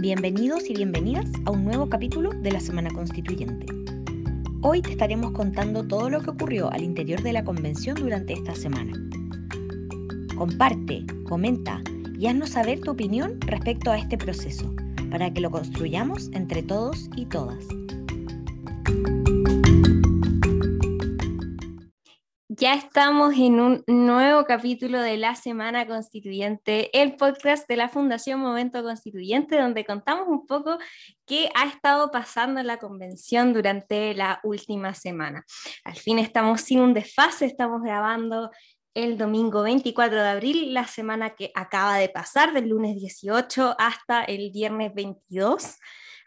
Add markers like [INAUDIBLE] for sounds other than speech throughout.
Bienvenidos y bienvenidas a un nuevo capítulo de la Semana Constituyente. Hoy te estaremos contando todo lo que ocurrió al interior de la convención durante esta semana. Comparte, comenta y haznos saber tu opinión respecto a este proceso, para que lo construyamos entre todos y todas. Estamos en un nuevo capítulo de la Semana Constituyente, el podcast de la Fundación Momento Constituyente, donde contamos un poco qué ha estado pasando en la convención durante la última semana. Al fin estamos sin un desfase, estamos grabando el domingo 24 de abril, la semana que acaba de pasar, del lunes 18 hasta el viernes 22.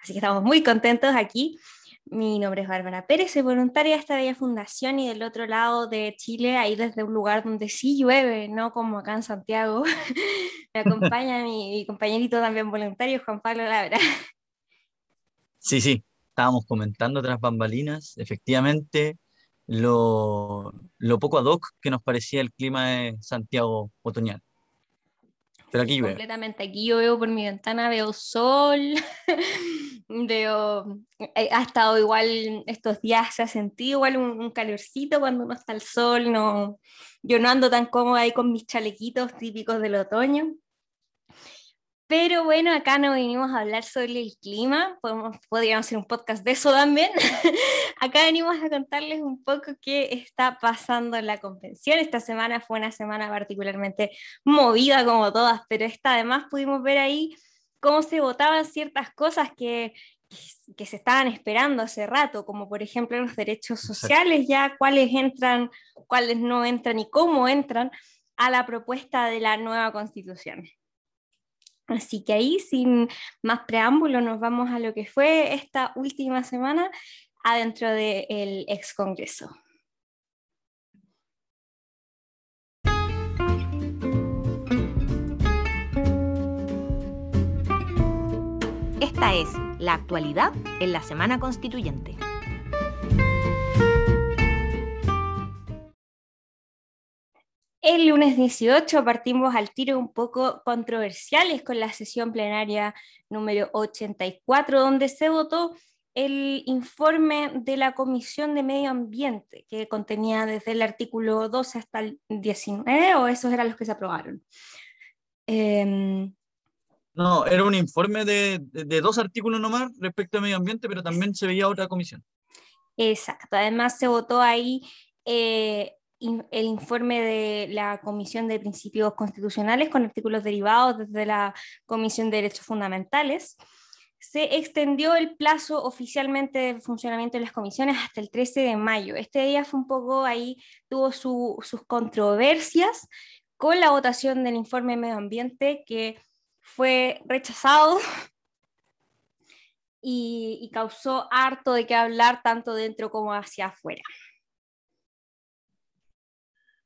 Así que estamos muy contentos aquí. Mi nombre es Bárbara Pérez, soy voluntaria de esta bella fundación y del otro lado de Chile, ahí desde un lugar donde sí llueve, no como acá en Santiago, [LAUGHS] me acompaña mi, compañerito también voluntario, Juan Pablo Labra. Sí, sí, estábamos comentando tras bambalinas, efectivamente, lo, lo poco ad hoc que nos parecía el clima de Santiago otoñal. Pero aquí llueve. Completamente, aquí yo veo por mi ventana, veo sol, [LAUGHS] veo, eh, ha estado igual estos días, se ha sentido igual un, calorcito cuando uno está al sol, no, yo no ando tan cómoda ahí con mis chalequitos típicos del otoño. Pero bueno, acá no venimos a hablar sobre el clima, podemos, podríamos hacer un podcast de eso también. [LAUGHS] acá venimos a contarles un poco qué está pasando en la convención. Esta semana fue una semana particularmente movida como todas, pero esta además pudimos ver ahí cómo se votaban ciertas cosas que, que se estaban esperando hace rato, como por ejemplo los derechos sociales, ya cuáles entran, cuáles no entran y cómo entran a la propuesta de la nueva constitución. Así que ahí, sin más preámbulo, nos vamos a lo que fue esta última semana adentro del ex Congreso. Esta es la actualidad en la Semana Constituyente. El lunes 18 partimos al tiro un poco controversiales con la sesión plenaria número 84, donde se votó el informe de la Comisión de Medio Ambiente, que contenía desde el artículo 12 hasta el 19, o esos eran los que se aprobaron. Em, no, era un informe de, de, dos artículos nomás respecto a medio ambiente, pero también se veía otra comisión. Exacto, además se votó ahí eh, el informe de la Comisión de Principios Constitucionales con artículos derivados desde la Comisión de Derechos Fundamentales. Se extendió el plazo oficialmente de funcionamiento de las comisiones hasta el 13 de mayo. Este día fue un poco ahí, tuvo sus controversias con la votación del informe de medio ambiente que fue rechazado [LAUGHS] y, y causó harto de qué hablar tanto dentro como hacia afuera.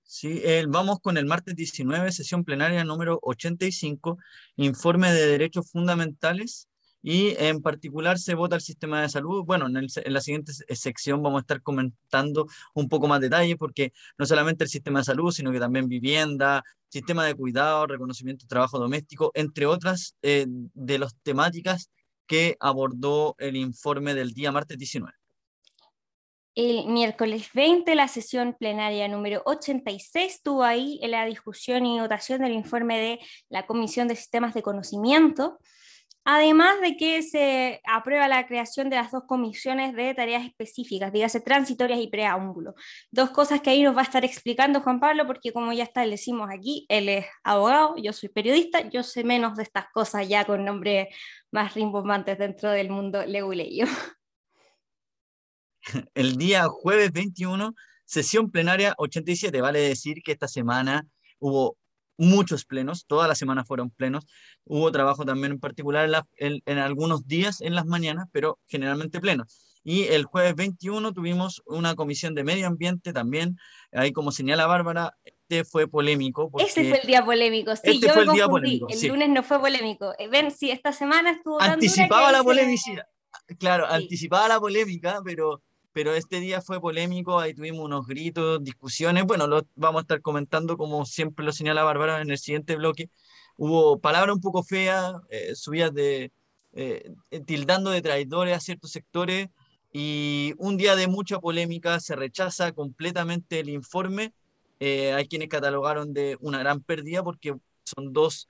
Sí, vamos con el martes 19, sesión plenaria número 85, informe de derechos fundamentales y en particular se vota el sistema de salud. Bueno, en, la siguiente sección vamos a estar comentando un poco más detalle porque no solamente el sistema de salud, sino que también vivienda, sistema de cuidado, reconocimiento de trabajo doméstico, entre otras eh, de las temáticas que abordó el informe del día martes 19 el miércoles 20, la sesión plenaria número 86 tuvo ahí la discusión y votación del informe de la Comisión de Sistemas de Conocimiento, además de que se aprueba la creación de las dos comisiones de tareas específicas, dígase transitorias y preámbulo. Dos cosas que ahí nos va a estar explicando Juan Pablo, porque como ya establecimos aquí, él es abogado, yo soy periodista, yo sé menos de estas cosas ya con nombres más rimbombantes dentro del mundo leguleyo. [LAUGHS] el día jueves 21, sesión plenaria 87. Vale decir que esta semana hubo muchos plenos, todas las semanas fueron plenos. Hubo trabajo también en particular en, algunos días en las mañanas, pero generalmente plenos. Y el jueves 21 tuvimos una comisión de medio ambiente también, ahí como señala Bárbara, este fue polémico. Ese fue el día polémico, sí, este yo fue el día polémico. El lunes no fue polémico. Eh, ven, sí, esta semana estuvo... Anticipaba la polémica, claro, anticipaba la polémica, pero pero este día fue polémico, ahí tuvimos unos gritos, discusiones, bueno, lo vamos a estar comentando como siempre lo señala Bárbara en el siguiente bloque. Hubo palabras un poco feas, eh, subidas de tildando de traidores a ciertos sectores y un día de mucha polémica se rechaza completamente el informe. hay quienes catalogaron de una gran pérdida porque son dos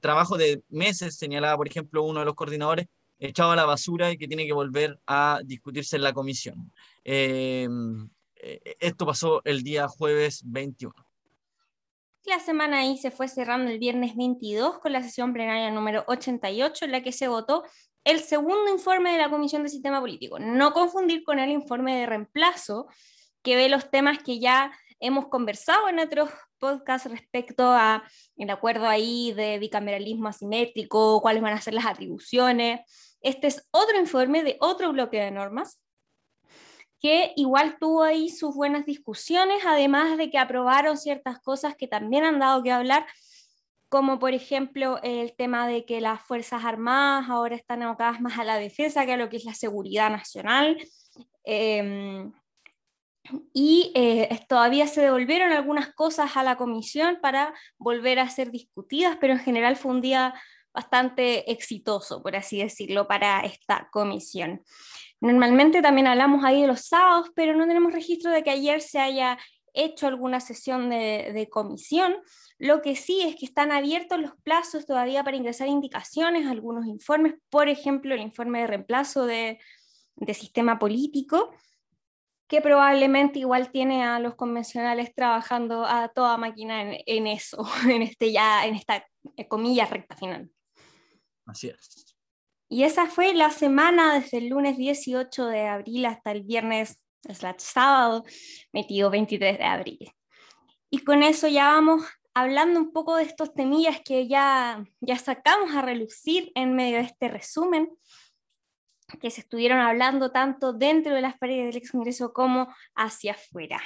trabajos de meses, señalaba por ejemplo uno de los coordinadores, echado a la basura y que tiene que volver a discutirse en la comisión. Em, eh, esto pasó el día jueves 21. La semana ahí se fue cerrando el viernes 22 con la sesión plenaria número 88 en la que se votó el segundo informe de la Comisión de Sistema Político. No confundir con el informe de reemplazo que ve los temas que ya hemos conversado en otros podcasts respecto a el acuerdo ahí de bicameralismo asimétrico, cuáles van a ser las atribuciones. Este es otro informe de otro bloque de normas que igual tuvo ahí sus buenas discusiones, además de que aprobaron ciertas cosas que también han dado que hablar, como por ejemplo el tema de que las Fuerzas Armadas ahora están abocadas más a la defensa que a lo que es la seguridad nacional. Em, y eh, todavía se devolvieron algunas cosas a la comisión para volver a ser discutidas, pero en general fue un día bastante exitoso, por así decirlo, para esta comisión. Normalmente también hablamos ahí de los sábados, pero no tenemos registro de que ayer se haya hecho alguna sesión de, comisión. Lo que sí es que están abiertos los plazos todavía para ingresar indicaciones, algunos informes, por ejemplo, el informe de reemplazo de, sistema político, que probablemente igual tiene a los convencionales trabajando a toda máquina en, en eso, [LAUGHS] en, este ya, en esta eh, comilla recta final. Así es. Y esa fue la semana desde el lunes 18 de abril hasta el viernes, slash sábado, metido 23 de abril. Y con eso ya vamos hablando un poco de estos temillas que ya, ya sacamos a relucir en medio de este resumen, que se estuvieron hablando tanto dentro de las paredes del ex Congreso como hacia afuera.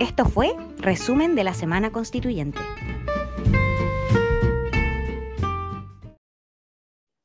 Esto fue Resumen de la Semana Constituyente.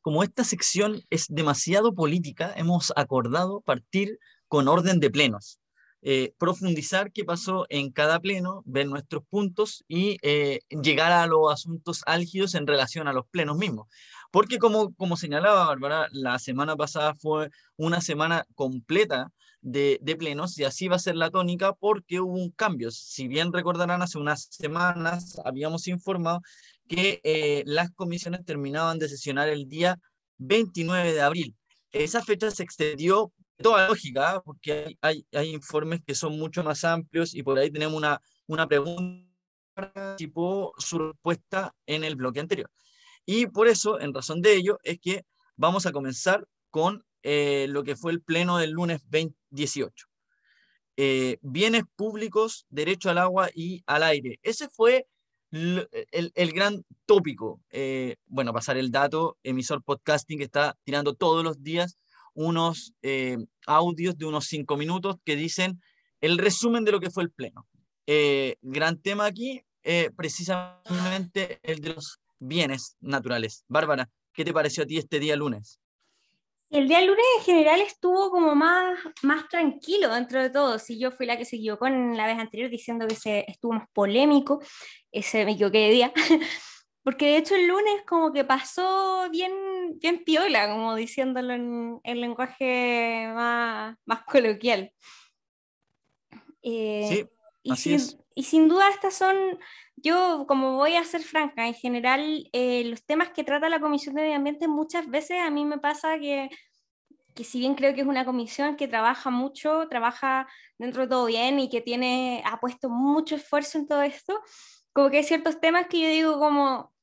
Como esta sección es demasiado política, hemos acordado partir con orden de plenos. Eh, profundizar qué pasó en cada pleno, ver nuestros puntos y eh, llegar a los asuntos álgidos en relación a los plenos mismos. Porque como, como señalaba Bárbara, la semana pasada fue una semana completa de, plenos y así va a ser la tónica porque hubo un cambio. Si bien recordarán, hace unas semanas habíamos informado que eh, las comisiones terminaban de sesionar el día 29 de abril. Esa fecha se extendió toda lógica, porque hay, hay, informes que son mucho más amplios y por ahí tenemos una, una pregunta tipo su respuesta en el bloque anterior. Y por eso, en razón de ello, es que vamos a comenzar con eh, lo que fue el pleno del lunes 18. Eh, bienes públicos, derecho al agua y al aire. Ese fue el, gran tópico. Eh, bueno, pasar el dato, emisor podcasting está tirando todos los días unos audios de unos cinco minutos que dicen el resumen de lo que fue el pleno. gran tema aquí, precisamente el de los bienes naturales. Bárbara, ¿qué te pareció a ti este día lunes? El día lunes en general estuvo como más, más tranquilo dentro de todo. Si yo fui la que se equivocó en la vez anterior diciendo que se, estuvo más polémico, ese me equivoqué de día. [LAUGHS] Porque de hecho el lunes como que pasó bien, bien piola, como diciéndolo en el lenguaje más, más coloquial. Eh, sí, y, sin, y sin duda estas son, yo como voy a ser franca, en general eh, los temas que trata la Comisión de Medio Ambiente muchas veces a mí me pasa que, que si bien creo que es una comisión que trabaja mucho, trabaja dentro de todo bien y que tiene, ha puesto mucho esfuerzo en todo esto, como que hay ciertos temas que yo digo como,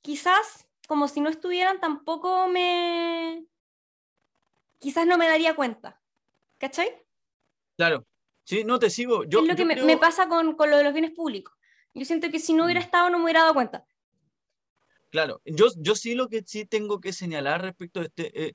quizás como si no estuvieran tampoco me, quizás no me daría cuenta, ¿cachai? Claro, Sí, no te sigo. Yo, es lo que me, pasa con, con, lo de los bienes públicos. Yo siento que si no hubiera mm. estado no me hubiera dado cuenta. Claro, yo, yo sí lo que sí tengo que señalar respecto a este, eh,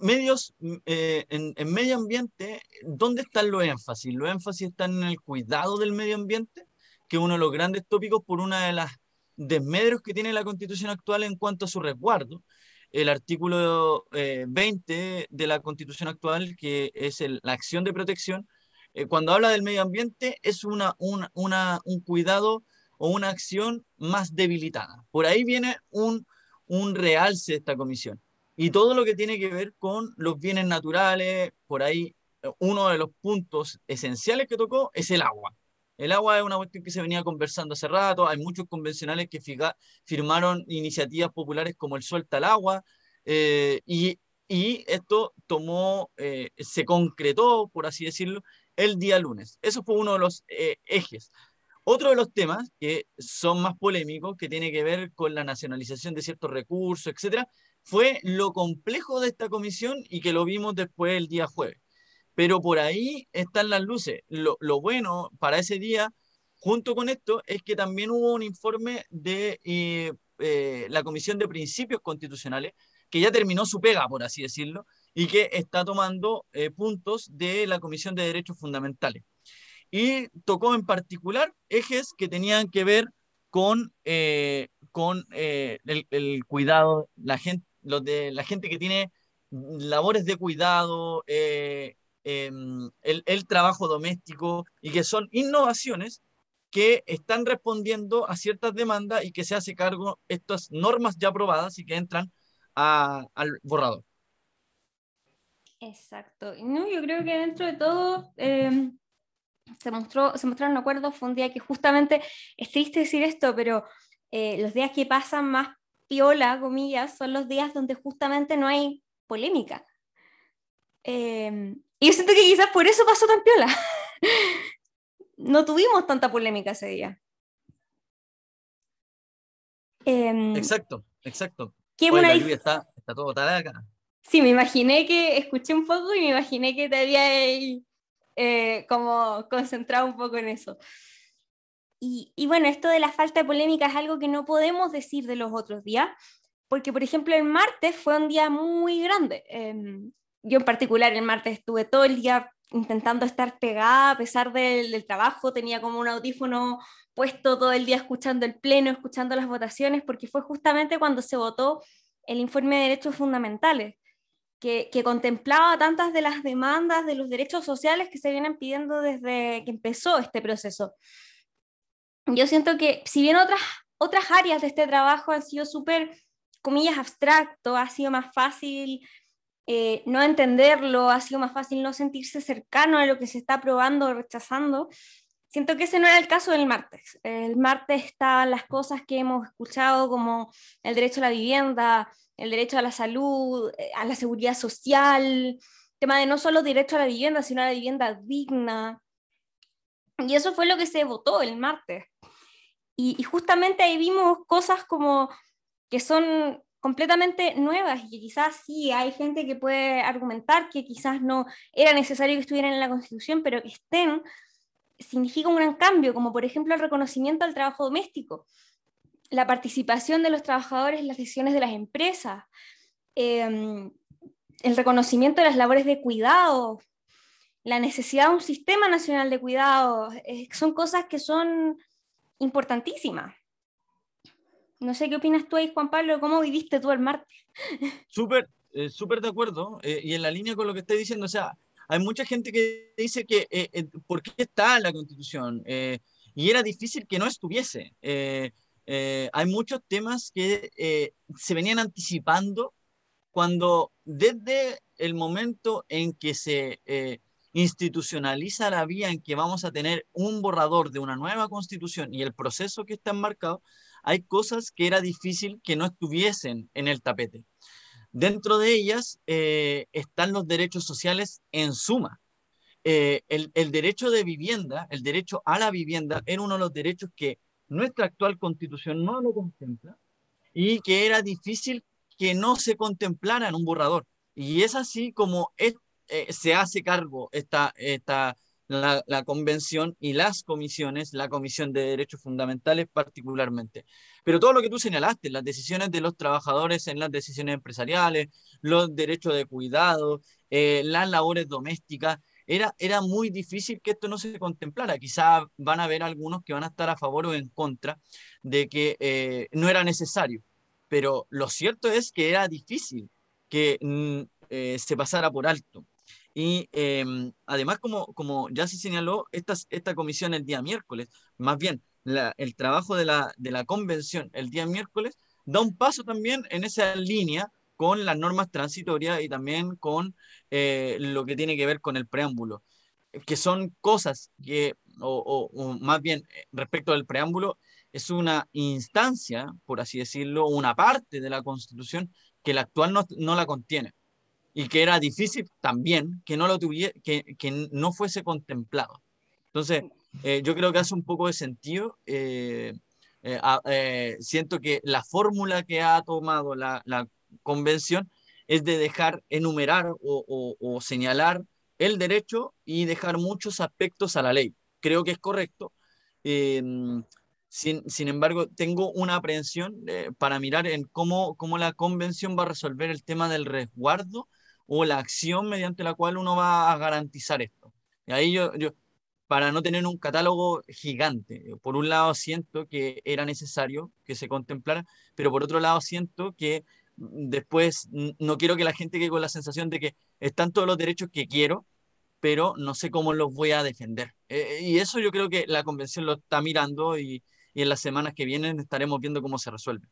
medios mm, eh, en, en, medio ambiente, ¿dónde están los énfasis? Los énfasis están en el cuidado del medio ambiente, que es uno de los grandes tópicos por una de las desmedros que tiene la constitución actual en cuanto a su resguardo. El artículo 20 eh, de la constitución actual, que es la acción de protección, eh, cuando habla del medio ambiente es una, una, un cuidado o una acción más debilitada. Por ahí viene un, un realce de esta comisión. Y todo lo que tiene que ver con los bienes naturales, por ahí eh, uno de los puntos esenciales que tocó es el agua. El agua es una cuestión que se venía conversando hace rato, hay muchos convencionales que firmaron iniciativas populares como el Suelta al Agua, eh, y, y, esto tomó, eh, se concretó, por así decirlo, el día lunes. Eso fue uno de los ejes. Otro de los temas que son más polémicos, que tiene que ver con la nacionalización de ciertos recursos, etcétera, fue lo complejo de esta comisión y que lo vimos después el día jueves. Pero por ahí están las luces. Lo, bueno para ese día, junto con esto, es que también hubo un informe de eh, eh, la Comisión de Principios Constitucionales, que ya terminó su pega, por así decirlo, y que está tomando eh, puntos de la Comisión de Derechos Fundamentales. Y tocó en particular ejes que tenían que ver con, con el, el, cuidado, la gente, los de la gente que tiene labores de cuidado, eh, em, el, trabajo doméstico y que son innovaciones que están respondiendo a ciertas demandas y que se hace cargo estas normas ya aprobadas y que entran al borrador. Exacto. No, yo creo que dentro de todo em, se, mostró, se mostraron acuerdos. Fue un día que justamente, es triste decir esto, pero eh, los días que pasan más piola, comillas, son los días donde justamente no hay polémica. Em, y yo siento que quizás por eso pasó tan piola. [LAUGHS] no tuvimos tanta polémica ese día. Em, exacto, exacto. ¿Qué está, está todo acá. Sí, me imaginé que escuché un poco y me imaginé que te había eh, como concentrado un poco en eso. Y, bueno, esto de la falta de polémica es algo que no podemos decir de los otros días, porque por ejemplo el martes fue un día muy grande. Em, yo en particular el martes estuve todo el día intentando estar pegada a pesar del, del, trabajo, tenía como un audífono puesto todo el día escuchando el pleno, escuchando las votaciones, porque fue justamente cuando se votó el informe de derechos fundamentales, que, que, contemplaba tantas de las demandas de los derechos sociales que se vienen pidiendo desde que empezó este proceso. Yo siento que si bien otras, otras áreas de este trabajo han sido súper, comillas, abstracto, ha sido más fácil eh, no entenderlo, ha sido más fácil no sentirse cercano a lo que se está aprobando o rechazando, siento que ese no era el caso del martes. El martes estaban las cosas que hemos escuchado como el derecho a la vivienda, el derecho a la salud, eh, a la seguridad social, tema de no solo derecho a la vivienda, sino a la vivienda digna. Y eso fue lo que se votó el martes. Y, justamente ahí vimos cosas como que son completamente nuevas y que quizás sí hay gente que puede argumentar que quizás no era necesario que estuvieran en la Constitución, pero que estén significa un gran cambio, como por ejemplo el reconocimiento al trabajo doméstico, la participación de los trabajadores en las decisiones de las empresas, em, el reconocimiento de las labores de cuidado, la necesidad de un sistema nacional de cuidado, eh, son cosas que son importantísima. No sé qué opinas tú ahí, Juan Pablo, ¿cómo viviste tú el martes? Súper, eh, súper de acuerdo, eh, y en la línea con lo que estoy diciendo, o sea, hay mucha gente que dice que, eh, ¿por qué está la Constitución? y era difícil que no estuviese. hay muchos temas que se venían anticipando cuando desde el momento en que se institucionaliza la vía en que vamos a tener un borrador de una nueva constitución y el proceso que está enmarcado, hay cosas que era difícil que no estuviesen en el tapete. Dentro de ellas eh, están los derechos sociales en suma. Eh, el, el, derecho de vivienda, el derecho a la vivienda, era uno de los derechos que nuestra actual constitución no lo contempla y que era difícil que no se contemplara en un borrador. Y es así como eh, se hace cargo esta, esta, la, convención y las comisiones, la Comisión de Derechos Fundamentales particularmente. Pero todo lo que tú señalaste, las decisiones de los trabajadores en las decisiones empresariales, los derechos de cuidado, eh, las labores domésticas, era, era muy difícil que esto no se contemplara. Quizá van a haber algunos que van a estar a favor o en contra de que eh, no era necesario, pero lo cierto es que era difícil que mm, se pasara por alto. Y em, además, como, como ya se señaló, esta, esta comisión el día miércoles, más bien el trabajo de la, de la convención el día miércoles, da un paso también en esa línea con las normas transitorias y también con eh, lo que tiene que ver con el preámbulo, que son cosas que, o, más bien eh, respecto al preámbulo, es una instancia, por así decirlo, una parte de la Constitución que la actual no, no la contiene y que era difícil también que no lo tuviera, que, que no fuese contemplado. Entonces, eh, yo creo que hace un poco de sentido. Eh, eh, siento que la fórmula que ha tomado la, la convención es de dejar enumerar o, o, señalar el derecho y dejar muchos aspectos a la ley. Creo que es correcto. Sin, sin, embargo, tengo una aprehensión para mirar en cómo, cómo la convención va a resolver el tema del resguardo o la acción mediante la cual uno va a garantizar esto. Y ahí yo, yo, para no tener un catálogo gigante, por un lado siento que era necesario que se contemplara, pero por otro lado siento que después no quiero que la gente quede con la sensación de que están todos los derechos que quiero, pero no sé cómo los voy a defender. Eh, y eso yo creo que la convención lo está mirando y, y en las semanas que vienen estaremos viendo cómo se resuelve.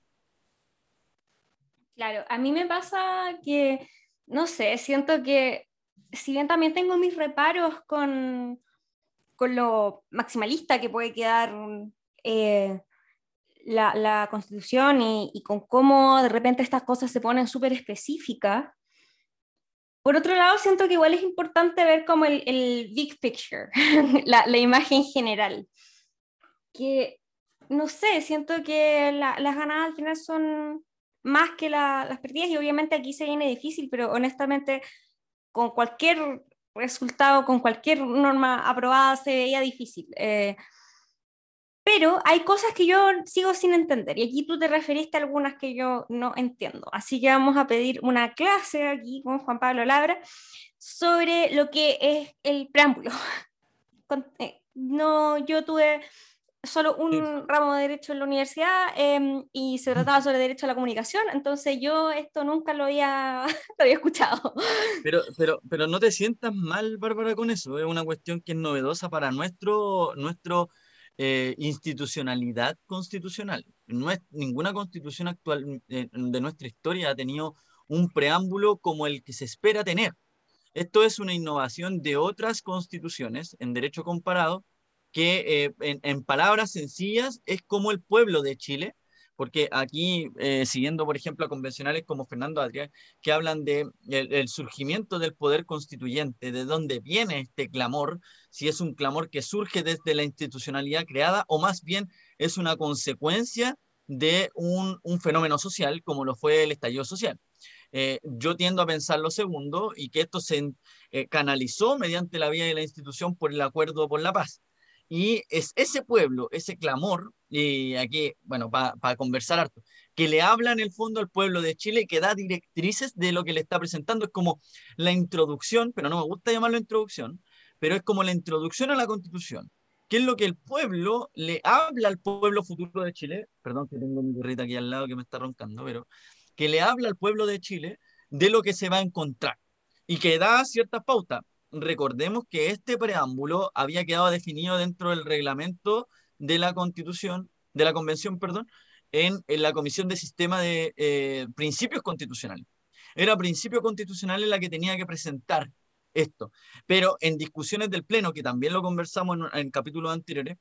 Claro, a mí me pasa que no sé, siento que si bien también tengo mis reparos con, con lo maximalista que puede quedar eh, la, constitución y, con cómo de repente estas cosas se ponen súper específicas, por otro lado siento que igual es importante ver como el, el big picture, [LAUGHS] la, la, imagen general, que no sé, siento que las ganadas al final son más que las pérdidas y obviamente aquí se viene difícil, pero honestamente con cualquier resultado, con cualquier norma aprobada se veía difícil. Eh, pero hay cosas que yo sigo sin entender y aquí tú te referiste a algunas que yo no entiendo. Así que vamos a pedir una clase aquí con Juan Pablo Labra sobre lo que es el preámbulo. [LAUGHS] Eh, no, yo tuve solo un ramo de derecho en la universidad em, y se trataba sobre derecho a la comunicación, entonces yo esto nunca lo había, [LAUGHS] lo había escuchado. Pero, pero, pero no te sientas mal, Bárbara, con eso, es una cuestión que es novedosa para nuestro, nuestro eh, institucionalidad constitucional. No es, ninguna constitución actual eh, de nuestra historia ha tenido un preámbulo como el que se espera tener. Esto es una innovación de otras constituciones en derecho comparado que eh, en, palabras sencillas es como el pueblo de Chile, porque aquí, eh, siguiendo por ejemplo a convencionales como Fernando Adrián, que hablan de el, surgimiento del poder constituyente, de dónde viene este clamor, si es un clamor que surge desde la institucionalidad creada o más bien es una consecuencia de un, un fenómeno social como lo fue el estallido social. Eh, yo tiendo a pensar lo segundo y que esto se canalizó mediante la vía de la institución por el acuerdo por la paz. Y es ese pueblo, ese clamor, y aquí, bueno, para conversar harto, que le habla en el fondo al pueblo de Chile, que da directrices de lo que le está presentando. Es como la introducción, pero no me gusta llamarlo introducción, pero es como la introducción a la constitución. ¿Qué es lo que el pueblo le habla al pueblo futuro de Chile? Perdón que tengo mi gorrita aquí al lado que me está roncando, pero que le habla al pueblo de Chile de lo que se va a encontrar y que da ciertas pautas recordemos que este preámbulo había quedado definido dentro del reglamento de la Constitución, de la Convención, perdón, en, la Comisión de Sistema de eh, Principios Constitucionales. Era principio constitucional en la que tenía que presentar esto. Pero en discusiones del Pleno, que también lo conversamos en, capítulos anteriores,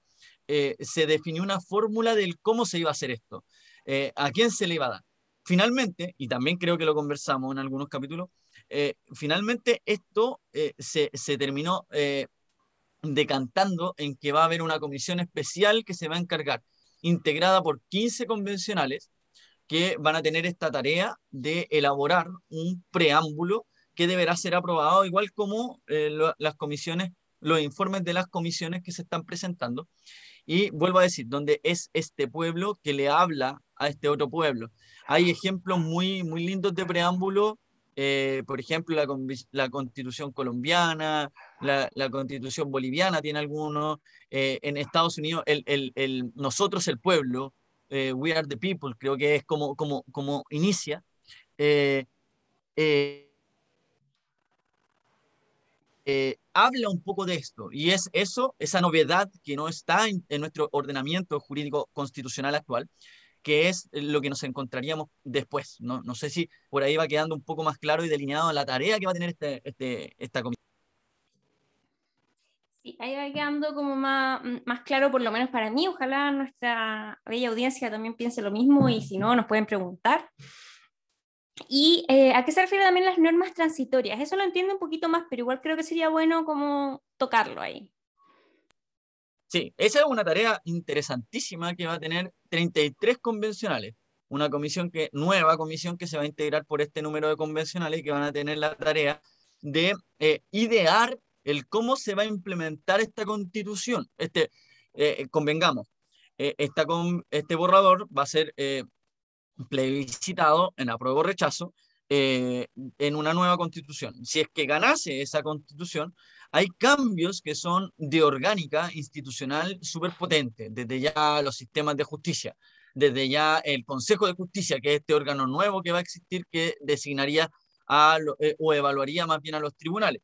eh, se definió una fórmula del cómo se iba a hacer esto, eh, a quién se le iba a dar. Finalmente, y también creo que lo conversamos en algunos capítulos, eh, finalmente esto eh, se, terminó eh, decantando en que va a haber una comisión especial que se va a encargar, integrada por 15 convencionales, que van a tener esta tarea de elaborar un preámbulo que deberá ser aprobado, igual como las comisiones, los informes de las comisiones que se están presentando. Y vuelvo a decir, donde es este pueblo que le habla a este otro pueblo. Hay ejemplos muy, muy lindos de preámbulo eh, por ejemplo, la, la, constitución colombiana, la, la, constitución boliviana tiene algunos, eh, en Estados Unidos, el, el, el, nosotros el pueblo, eh, We Are the People, creo que es como, como, como inicia. eh, habla un poco de esto, y es eso, esa novedad que no está en, nuestro ordenamiento jurídico constitucional actual, que es lo que nos encontraríamos después. No, no sé si por ahí va quedando un poco más claro y delineado la tarea que va a tener este, este, esta comisión. Sí, ahí va quedando como más, más claro, por lo menos para mí. Ojalá nuestra bella audiencia también piense lo mismo y si no, nos pueden preguntar. ¿Y eh, a qué se refieren también las normas transitorias? Eso lo entiendo un poquito más, pero igual creo que sería bueno como tocarlo ahí. Sí, esa es una tarea interesantísima que va a tener 33 convencionales. Una comisión que, nueva comisión que se va a integrar por este número de convencionales que van a tener la tarea de eh, idear el cómo se va a implementar esta constitución. Este, eh, convengamos, esta este borrador va a ser plebiscitado en apruebo o rechazo eh, en una nueva constitución. Si es que ganase esa constitución, hay cambios que son de orgánica institucional súper potente, desde ya los sistemas de justicia, desde ya el Consejo de Justicia, que es este órgano nuevo que va a existir, que designaría a, eh, o evaluaría más bien a los tribunales.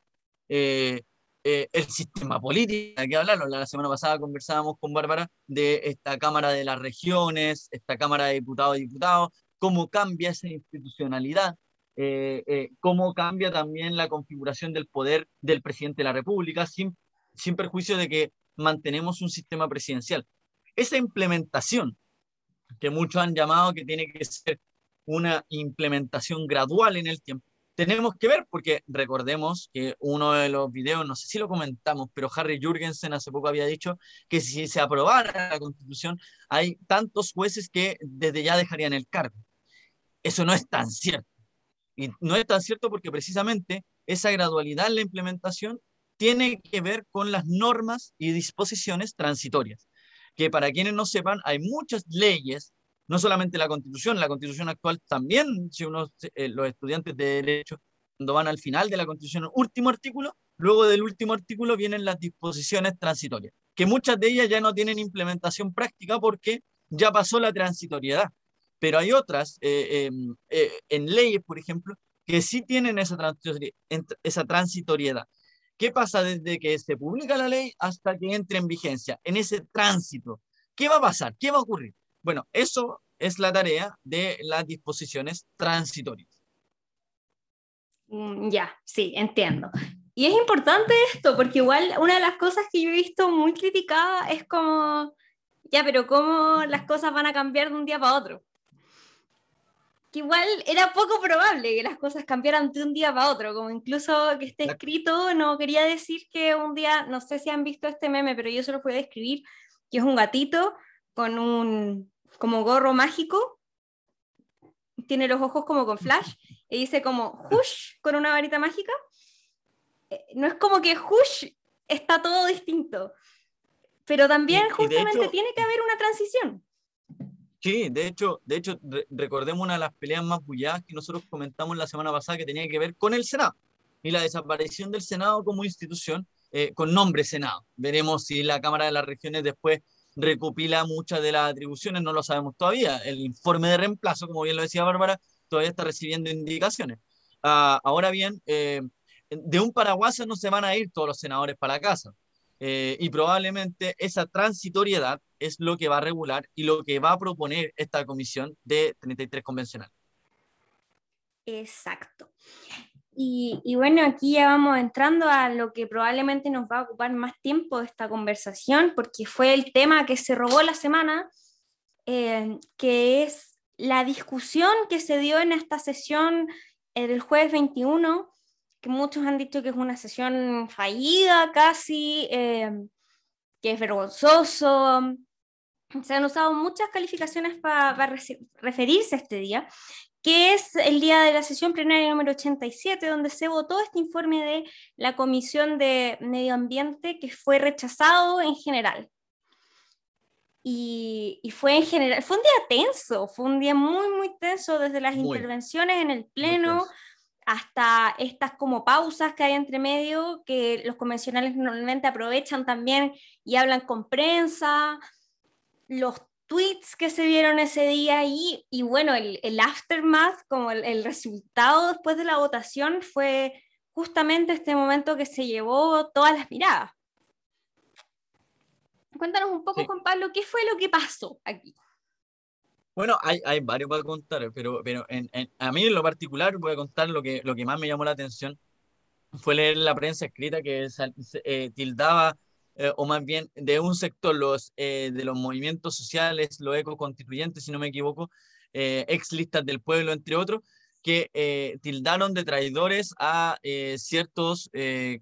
Eh, eh, el sistema político, hay que hablarlo. La semana pasada conversábamos con Bárbara de esta Cámara de las Regiones, esta Cámara de Diputados y Diputados, cómo cambia esa institucionalidad, eh, eh, cómo cambia también la configuración del poder del presidente de la República, sin, sin perjuicio de que mantenemos un sistema presidencial. Esa implementación, que muchos han llamado que tiene que ser una implementación gradual en el tiempo, tenemos que ver, porque recordemos que uno de los videos, no sé si lo comentamos, pero Harry Jurgensen hace poco había dicho que si se aprobara la constitución, hay tantos jueces que desde ya dejarían el cargo. Eso no es tan cierto. Y no es tan cierto porque precisamente esa gradualidad en la implementación tiene que ver con las normas y disposiciones transitorias, que para quienes no sepan, hay muchas leyes no solamente la constitución, la constitución actual también, si uno, eh, los estudiantes de derecho, cuando van al final de la constitución, último artículo, luego del último artículo vienen las disposiciones transitorias, que muchas de ellas ya no tienen implementación práctica porque ya pasó la transitoriedad. Pero hay otras, eh, em, eh, en leyes, por ejemplo, que sí tienen esa, esa transitoriedad. ¿Qué pasa desde que se publica la ley hasta que entre en vigencia? En ese tránsito. ¿Qué va a pasar? ¿Qué va a ocurrir? Bueno, eso es la tarea de las disposiciones transitorias. Mm, ya, sí, entiendo. Y es importante esto, porque igual una de las cosas que yo he visto muy criticada es como, ya, pero ¿cómo las cosas van a cambiar de un día para otro? Que igual era poco probable que las cosas cambiaran de un día para otro, como incluso que esté escrito, no quería decir que un día, no sé si han visto este meme, pero yo se lo puedo describir, que es un gatito con un, como gorro mágico, tiene los ojos como con flash, y dice como hush con una varita mágica. Eh, no es como que hush está todo distinto, pero también justamente tiene que haber una transición. Sí, de hecho, de hecho recordemos una de las peleas más bulladas que nosotros comentamos la semana pasada que tenía que ver con el Senado y la desaparición del Senado como institución eh, con nombre Senado. Veremos si la Cámara de las Regiones después recopila muchas de las atribuciones, no lo sabemos todavía. El informe de reemplazo, como bien lo decía Bárbara, todavía está recibiendo indicaciones. Ah, ahora bien, eh, de un paraguasa no se van a ir todos los senadores para casa. Eh, y probablemente esa transitoriedad es lo que va a regular y lo que va a proponer esta comisión de 33 convencional. Exacto. Y, bueno, aquí ya vamos entrando a lo que probablemente nos va a ocupar más tiempo de esta conversación, porque fue el tema que se robó la semana, eh, que es la discusión que se dio en esta sesión eh, del jueves 21, que muchos han dicho que es una sesión fallida casi, eh, que es vergonzoso. Se han usado muchas calificaciones para referirse a este día, que es el día de la sesión plenaria número 87, donde se votó este informe de la Comisión de Medio Ambiente que fue rechazado en general. Y, fue en general, fue un día tenso, fue un día muy, muy tenso desde las intervenciones en el Pleno hasta estas como pausas que hay entre medio, que los convencionales normalmente aprovechan también y hablan con prensa, los tweets que se vieron ese día y, bueno, el, el aftermath, como el, resultado después de la votación fue justamente este momento que se llevó todas las miradas. Cuéntanos un poco, Juan Pablo, ¿qué fue lo que pasó aquí? Bueno, hay, hay varios para contar, pero, pero en, a mí en lo particular voy a contar lo que, lo que más me llamó la atención. Fue leer la prensa escrita que eh, tildaba, eh, o más bien de un sector los, eh, de los movimientos sociales, los ecoconstituyentes, si no me equivoco, ex listas del pueblo, entre otros, que tildaron de traidores a ciertos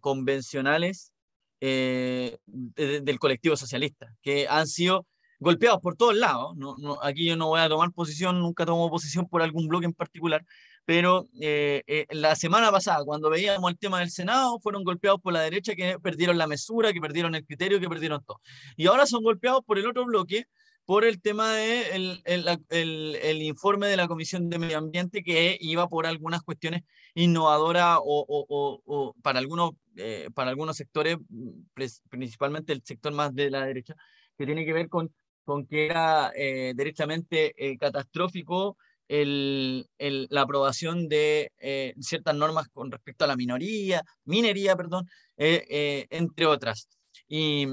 convencionales del colectivo socialista, que han sido golpeados por todos lados. No, no, aquí yo no voy a tomar posición, nunca tomo posición por algún bloque en particular, pero eh, eh, la semana pasada, cuando veíamos el tema del Senado, fueron golpeados por la derecha que perdieron la mesura, que perdieron el criterio, que perdieron todo. Y ahora son golpeados por el otro bloque, por el tema del de el, el, el, informe de la Comisión de Medio Ambiente que iba por algunas cuestiones innovadoras o, o, o, para, algunos, eh, para algunos sectores, principalmente el sector más de la derecha, que tiene que ver con, con que era eh, derechamente eh, catastrófico el, el, la aprobación de ciertas normas con respecto a la minoría, minería, perdón, entre otras. Y,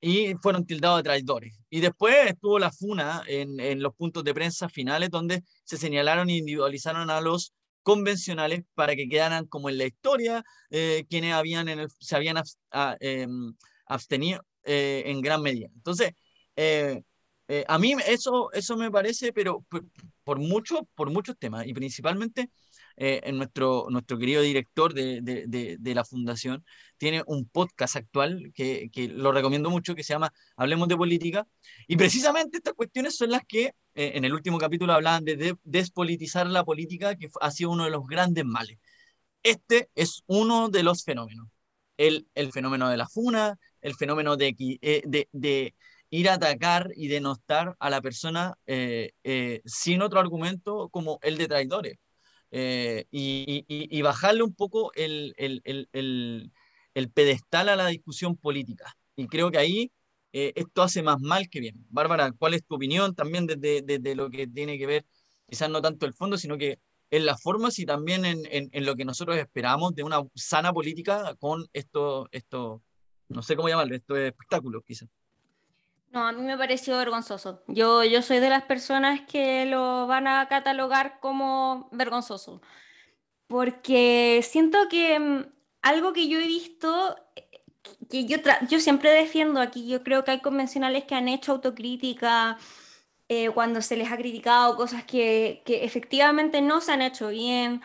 y fueron tildados de traidores. Y después estuvo la FUNA en, en, los puntos de prensa finales donde se señalaron e individualizaron a los convencionales para que quedaran como en la historia eh, quienes habían en se habían eh, abstenido eh, en gran medida. Entonces, eh, a mí eso, eso me parece, pero por, por, mucho, por muchos temas y principalmente eh, en nuestro, nuestro querido director de, de, de, la fundación, tiene un podcast actual que, que, lo recomiendo mucho, que se llama Hablemos de Política. Y precisamente estas cuestiones son las que eh, en el último capítulo hablaban de, despolitizar la política, que ha sido uno de los grandes males. Este es uno de los fenómenos. El, el fenómeno de la funa, el fenómeno de, eh, de, de ir a atacar y denostar a la persona eh, eh, sin otro argumento como el de traidores. Eh, y, y, y, bajarle un poco el, el, el, el, pedestal a la discusión política. Y creo que ahí eh, esto hace más mal que bien. Bárbara, ¿cuál es tu opinión también desde de, de, lo que tiene que ver, quizás no tanto el fondo, sino que en las formas y también en, en, en, lo que nosotros esperamos de una sana política con esto, esto no sé cómo llamarlo, estos espectáculos quizás? No, a mí me pareció vergonzoso. Yo, yo soy de las personas que lo van a catalogar como vergonzoso, porque siento que mm, algo que yo he visto, que yo, yo siempre defiendo aquí, yo creo que hay convencionales que han hecho autocrítica eh, cuando se les ha criticado cosas que, que efectivamente no se han hecho bien.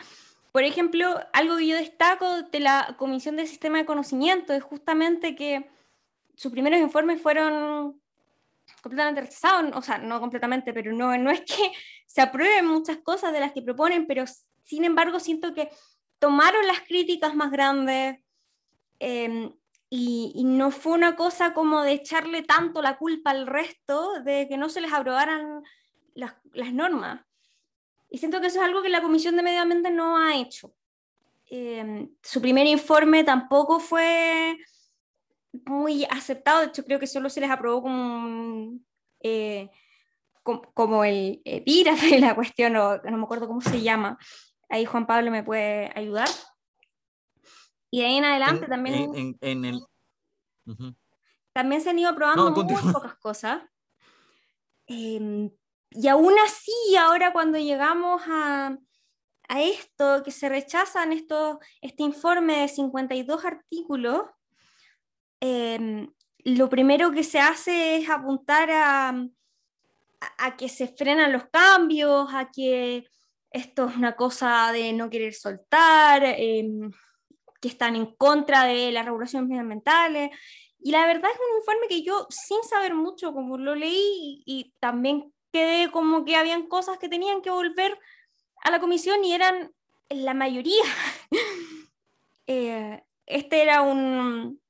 Por ejemplo, algo que yo destaco de la Comisión de Sistema de Conocimiento es justamente que sus primeros informes fueron completamente rechazado, o sea, no completamente, pero no, no es que [LAUGHS] se aprueben muchas cosas de las que proponen, pero sin embargo siento que tomaron las críticas más grandes eh, y, y, no fue una cosa como de echarle tanto la culpa al resto de que no se les aprobaran las, las normas. Y siento que eso es algo que la Comisión de Medio Ambiente no ha hecho. Eh, su primer informe tampoco fue muy aceptado, de hecho creo que solo se les aprobó como, eh, como, como, el eh, de la cuestión, o, no me acuerdo cómo se llama, ahí Juan Pablo me puede ayudar. Y de ahí en adelante en, también... En, en el... Uh -huh. También se han ido aprobando no, muy pocas cosas. Eh, y aún así, ahora cuando llegamos a, a esto, que se rechazan estos, este informe de 52 artículos, eh, lo primero que se hace es apuntar a, a, que se frenan los cambios, a que esto es una cosa de no querer soltar, eh, que están en contra de las regulaciones medioambientales. Y la verdad es un informe que yo, sin saber mucho, como lo leí, y, y también quedé como que habían cosas que tenían que volver a la comisión y eran la mayoría. [LAUGHS] eh, este era un,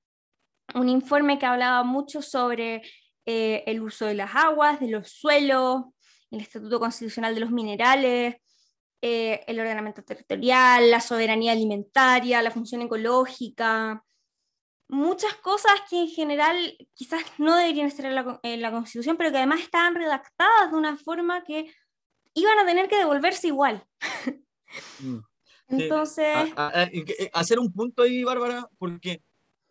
un informe que hablaba mucho sobre eh, el uso de las aguas, de los suelos, el Estatuto Constitucional de los Minerales, eh, el ordenamiento territorial, la soberanía alimentaria, la función ecológica, muchas cosas que en general quizás no deberían estar en la, en la Constitución, pero que además estaban redactadas de una forma que iban a tener que devolverse igual. Mm. [LAUGHS] Entonces... Eh, hacer un punto ahí, Bárbara, porque,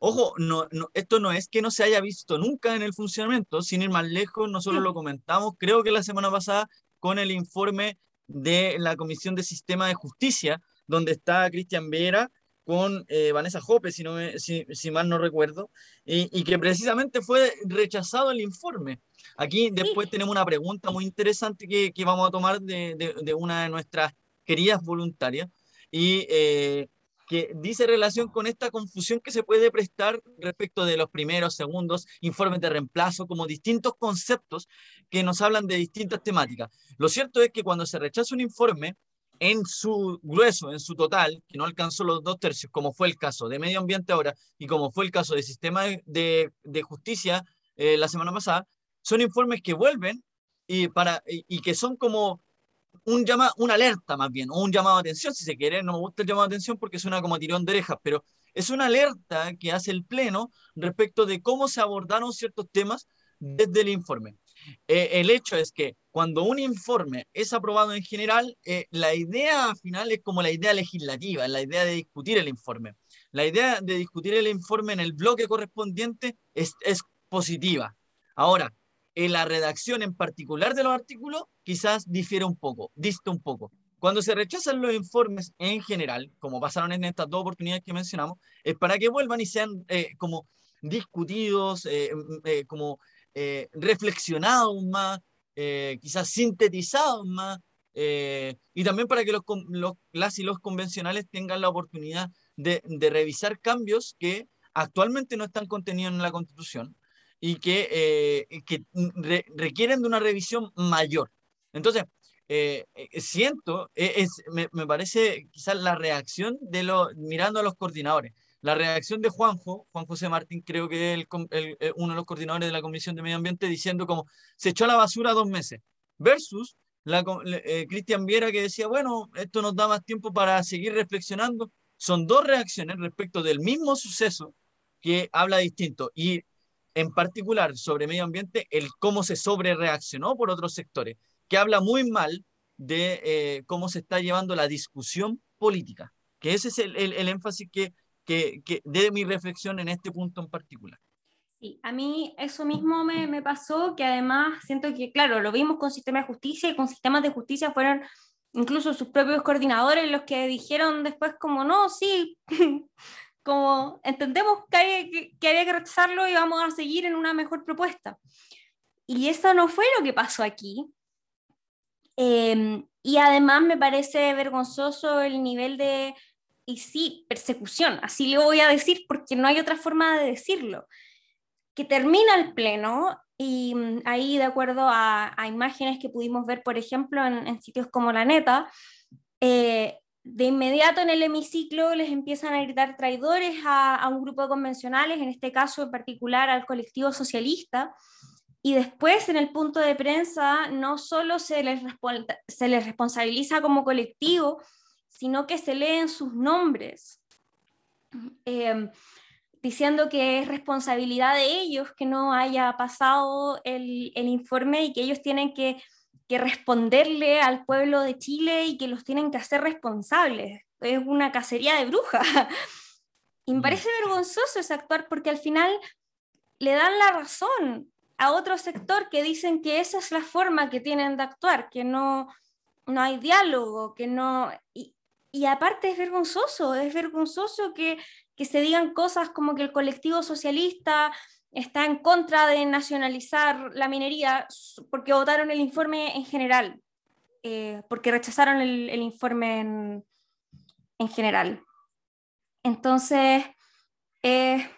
ojo, no, no, esto no es que no se haya visto nunca en el funcionamiento, sin ir más lejos, nosotros lo comentamos, creo que la semana pasada, con el informe de la Comisión de Sistema de Justicia, donde está Cristian Vera con eh, Vanessa Jope, si, no si, si, mal no recuerdo, y, y, que precisamente fue rechazado el informe. Aquí después tenemos una pregunta muy interesante que, que vamos a tomar de, de, de, una de nuestras queridas voluntarias, y eh, que dice relación con esta confusión que se puede prestar respecto de los primeros, segundos, informes de reemplazo, como distintos conceptos que nos hablan de distintas temáticas. Lo cierto es que cuando se rechaza un informe, en su grueso, en su total, que no alcanzó los dos tercios, como fue el caso de medio ambiente ahora y como fue el caso del sistema de, de, justicia eh, la semana pasada, son informes que vuelven y, para, y, que son como un llama, una alerta más bien, o un llamado de atención, si se quiere, no me gusta el llamado de atención porque suena como tirón de orejas, pero es una alerta que hace el Pleno respecto de cómo se abordaron ciertos temas desde el informe. Eh, el hecho es que cuando un informe es aprobado en general, eh, la idea final es como la idea legislativa, la idea de discutir el informe. La idea de discutir el informe en el bloque correspondiente es, es positiva. Ahora, en la redacción en particular de los artículos quizás difiere un poco, dista un poco. Cuando se rechazan los informes en general, como pasaron en estas dos oportunidades que mencionamos, es para que vuelvan y sean eh, como discutidos, como eh, reflexionados más, eh, quizás sintetizados más, eh, y también para que los, los, las y los convencionales tengan la oportunidad de revisar cambios que actualmente no están contenidos en la Constitución y que, que requieren de una revisión mayor. Entonces, siento, es, me, me, parece quizás la reacción de los, mirando a los coordinadores, la reacción de Juanjo, Juan José Martín, creo que es eh, uno de los coordinadores de la Comisión de Medio Ambiente, diciendo como se echó a la basura dos meses, versus la, eh, Cristian Viera que decía, bueno, esto nos da más tiempo para seguir reflexionando. Son dos reacciones respecto del mismo suceso que habla distinto y en particular sobre medio ambiente, el cómo se sobre reaccionó por otros sectores, que habla muy mal de eh, cómo se está llevando la discusión política, que ese es el, el énfasis que que, que de mi reflexión en este punto en particular. Sí, a mí eso mismo me, me, pasó, que además siento que, claro, lo vimos con sistemas de justicia y con sistemas de justicia fueron incluso sus propios coordinadores los que dijeron después como, no, sí, [LAUGHS] como entendemos que, hay, que, que, había que rechazarlo y vamos a seguir en una mejor propuesta. Y eso no fue lo que pasó aquí. Eh, y además me parece vergonzoso el nivel de y sí, persecución, así le voy a decir porque no hay otra forma de decirlo, que termina el pleno y mm, ahí de acuerdo a, a imágenes que pudimos ver, por ejemplo, en, en sitios como La Neta, eh, de inmediato en el hemiciclo les empiezan a gritar traidores a, un grupo de convencionales, en este caso en particular al colectivo socialista, y después en el punto de prensa no solo se les, responsabiliza como colectivo, sino que se leen sus nombres, eh, diciendo que es responsabilidad de ellos que no haya pasado el informe y que ellos tienen que, que, responderle al pueblo de Chile y que los tienen que hacer responsables. Es una cacería de brujas. [LAUGHS] Y me mm. parece vergonzoso ese actuar porque al final le dan la razón a otro sector que dicen que esa es la forma que tienen de actuar, que no, no hay diálogo, que no... Y, y aparte es vergonzoso, es vergonzoso que, que se digan cosas como que el colectivo socialista está en contra de nacionalizar la minería porque votaron el informe en general, eh, porque rechazaron el, informe en, en, general. Entonces, eh,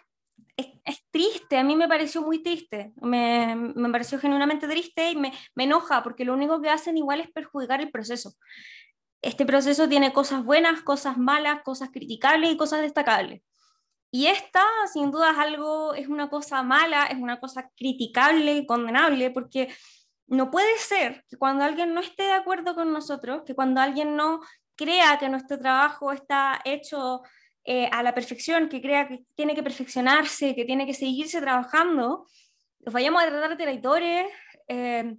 es, es, triste, a mí me pareció muy triste, me, me pareció genuinamente triste y me, me, enoja porque lo único que hacen igual es perjudicar el proceso este proceso tiene cosas buenas, cosas malas, cosas criticables y cosas destacables. Y esta, sin duda, es algo, es una cosa mala, es una cosa criticable y condenable, porque no puede ser que cuando alguien no esté de acuerdo con nosotros, que cuando alguien no crea que nuestro trabajo está hecho eh, a la perfección, que crea que tiene que perfeccionarse, que tiene que seguirse trabajando, los vayamos a tratar de traidores, eh,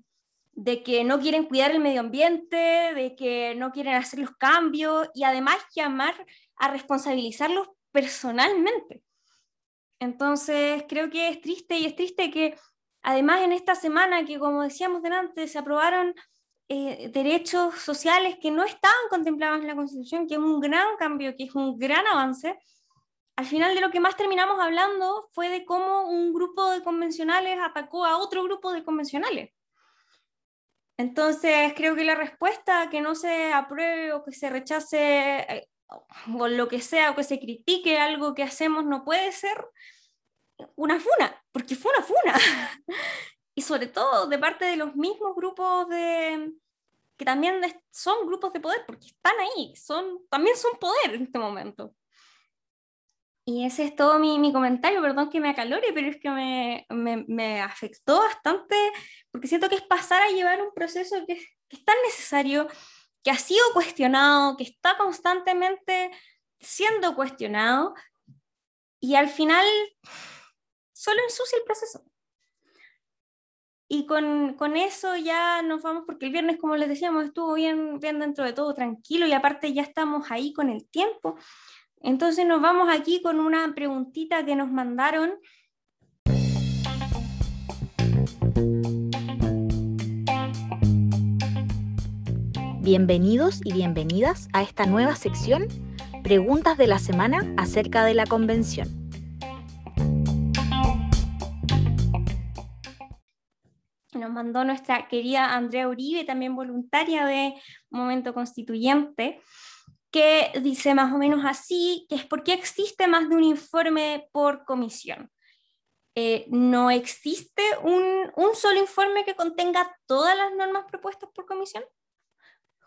de que no quieren cuidar el medio ambiente, de que no quieren hacer los cambios y además llamar a responsabilizarlos personalmente. Entonces, creo que es triste y es triste que además en esta semana que, como decíamos delante, se aprobaron eh, derechos sociales que no estaban contemplados en la Constitución, que es un gran cambio, que es un gran avance, al final de lo que más terminamos hablando fue de cómo un grupo de convencionales atacó a otro grupo de convencionales. Entonces, creo que la respuesta que no se apruebe o que se rechace eh, o lo que sea, o que se critique algo que hacemos, no puede ser una funa, porque fue una funa. [LAUGHS] y sobre todo de parte de los mismos grupos de que también son grupos de poder, porque están ahí, son, también son poder en este momento. Y ese es todo mi, mi, comentario, perdón que me acalore, pero es que me, me, me, afectó bastante, porque siento que es pasar a llevar un proceso que, que es tan necesario, que ha sido cuestionado, que está constantemente siendo cuestionado, y al final solo ensucia el proceso. Y con, con, eso ya nos vamos, porque el viernes, como les decíamos, estuvo bien, bien dentro de todo tranquilo y aparte ya estamos ahí con el tiempo. Entonces nos vamos aquí con una preguntita que nos mandaron. Bienvenidos y bienvenidas a esta nueva sección, Preguntas de la Semana acerca de la Convención. Nos mandó nuestra querida Andrea Uribe, también voluntaria de Momento Constituyente que dice más o menos así, que es por qué existe más de un informe por comisión. Eh, no existe un, un, solo informe que contenga todas las normas propuestas por comisión.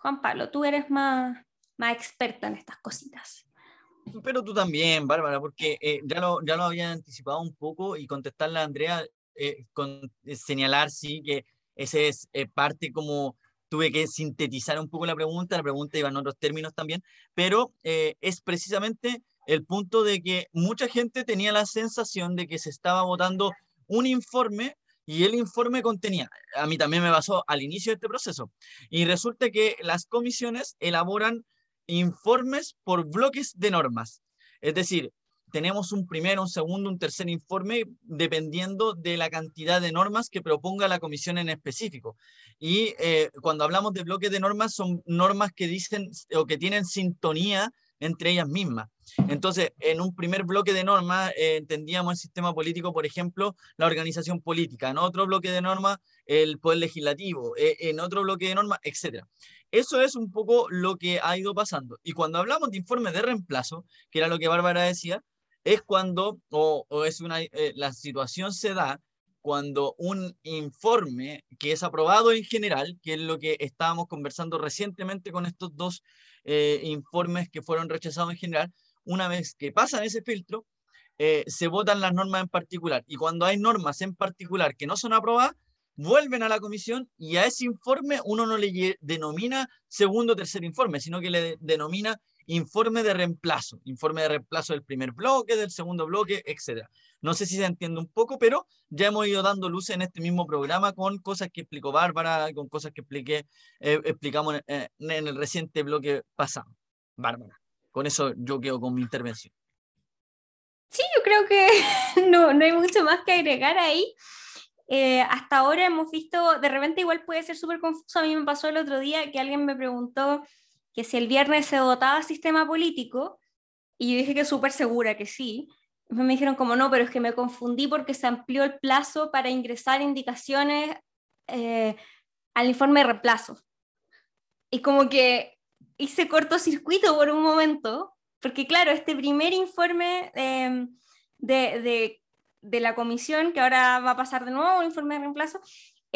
Juan Pablo, tú eres más, más experta en estas cositas. Pero tú también, Bárbara, porque eh, ya, lo, ya lo había anticipado un poco y contestarle a Andrea, eh, con, señalar, sí, que ese es parte como tuve que sintetizar un poco la pregunta, la pregunta iba en otros términos también, pero eh, es precisamente el punto de que mucha gente tenía la sensación de que se estaba votando un informe y el informe contenía, a mí también me pasó al inicio de este proceso, y resulta que las comisiones elaboran informes por bloques de normas. Es decir, tenemos un primero, un segundo, un tercer informe, dependiendo de la cantidad de normas que proponga la comisión en específico. Y eh, cuando hablamos de bloques de normas, son normas que dicen o que tienen sintonía entre ellas mismas. Entonces, en un primer bloque de normas eh, entendíamos el sistema político, por ejemplo, la organización política, en otro bloque de normas, el poder legislativo, eh, en otro bloque de normas, etc. Eso es un poco lo que ha ido pasando. Y cuando hablamos de informes de reemplazo, que era lo que Bárbara decía, es cuando, o, es una, eh, la situación se da cuando un informe que es aprobado en general, que es lo que estábamos conversando recientemente con estos dos eh, informes que fueron rechazados en general, una vez que pasan ese filtro, eh, se votan las normas en particular. Y cuando hay normas en particular que no son aprobadas, vuelven a la comisión y a ese informe uno no le denomina segundo o tercer informe, sino que le denomina informe de reemplazo, informe de reemplazo del primer bloque, del segundo bloque, etc. No sé si se entiende un poco, pero ya hemos ido dando luz en este mismo programa con cosas que explicó Bárbara, con cosas que expliqué, eh, explicamos en, en, el reciente bloque pasado. Bárbara, con eso yo quedo con mi intervención. Sí, yo creo que [LAUGHS] no, no hay mucho más que agregar ahí. Eh, hasta ahora hemos visto, de repente igual puede ser súper confuso, a mí me pasó el otro día que alguien me preguntó que si el viernes se votaba sistema político, y yo dije que súper segura que sí, me dijeron como no, pero es que me confundí porque se amplió el plazo para ingresar indicaciones eh, al informe de reemplazo. Y como que hice cortocircuito por un momento, porque claro, este primer informe em, de, de, de, la comisión, que ahora va a pasar de nuevo un informe de reemplazo,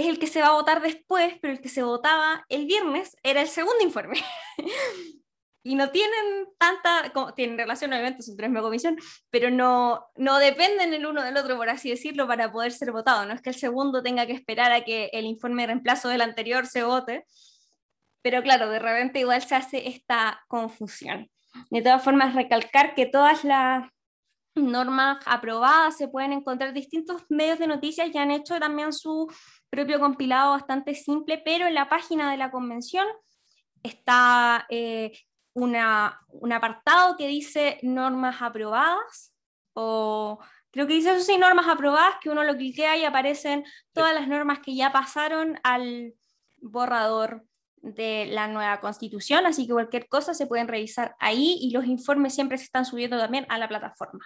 es el que se va a votar después, pero el que se votaba el viernes era el segundo informe. [LAUGHS] y no tienen tanta, como, tienen relación obviamente, son tres comisión, pero no, no dependen el uno del otro, por así decirlo, para poder ser votado. No es que el segundo tenga que esperar a que el informe de reemplazo del anterior se vote, pero claro, de repente igual se hace esta confusión. De todas formas, recalcar que todas las normas aprobadas, se pueden encontrar distintos medios de noticias y han hecho también su propio compilado bastante simple, pero en la página de la convención está eh, una, un apartado que dice normas aprobadas o creo que dice eso sí, normas aprobadas, que uno lo cliquea y aparecen todas las normas que ya pasaron al borrador de la nueva constitución, así que cualquier cosa se pueden revisar ahí y los informes siempre se están subiendo también a la plataforma.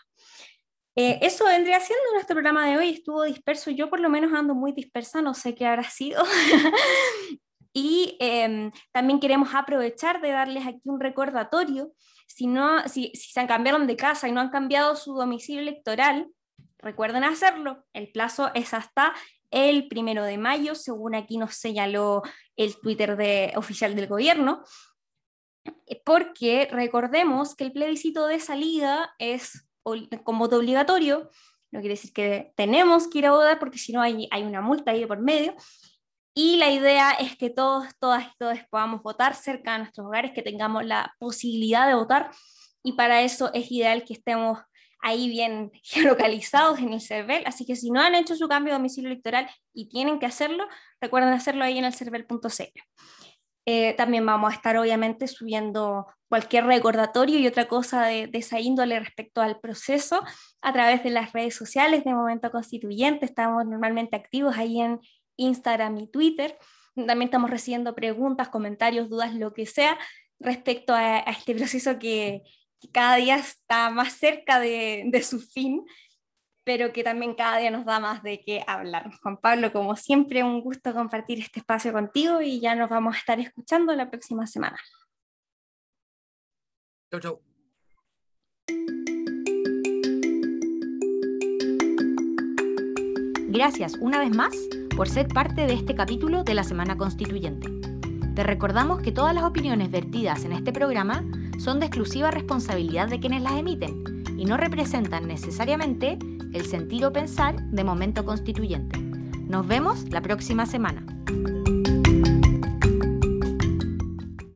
Eh, eso vendría siendo nuestro programa de hoy, estuvo disperso, yo por lo menos ando muy dispersa, no sé qué habrá sido. [LAUGHS] y em, también queremos aprovechar de darles aquí un recordatorio, si, no, si, si se han cambiado de casa y no han cambiado su domicilio electoral, recuerden hacerlo, el plazo es hasta el primero de mayo, según aquí nos señaló el Twitter de, oficial del gobierno, porque recordemos que el plebiscito de salida es con voto obligatorio, no quiere decir que tenemos que ir a votar porque si no hay, hay una multa ahí por medio, y la idea es que todos, todas y todos podamos votar cerca de nuestros hogares, que tengamos la posibilidad de votar, y para eso es ideal que estemos ahí bien [LAUGHS] geolocalizados en el CERVEL, así que si no han hecho su cambio de domicilio electoral y tienen que hacerlo, recuerden hacerlo ahí en el cervel.cl. Eh, también vamos a estar obviamente subiendo cualquier recordatorio y otra cosa de, de, esa índole respecto al proceso a través de las redes sociales de Momento Constituyente. Estamos normalmente activos ahí en Instagram y Twitter. También estamos recibiendo preguntas, comentarios, dudas, lo que sea respecto a, a este proceso que, cada día está más cerca de, su fin, pero que también cada día nos da más de qué hablar. Juan Pablo, como siempre, un gusto compartir este espacio contigo y ya nos vamos a estar escuchando la próxima semana. Gracias una vez más por ser parte de este capítulo de la Semana Constituyente. Te recordamos que todas las opiniones vertidas en este programa son de exclusiva responsabilidad de quienes las emiten y no representan necesariamente el sentir o pensar de momento constituyente. Nos vemos la próxima semana.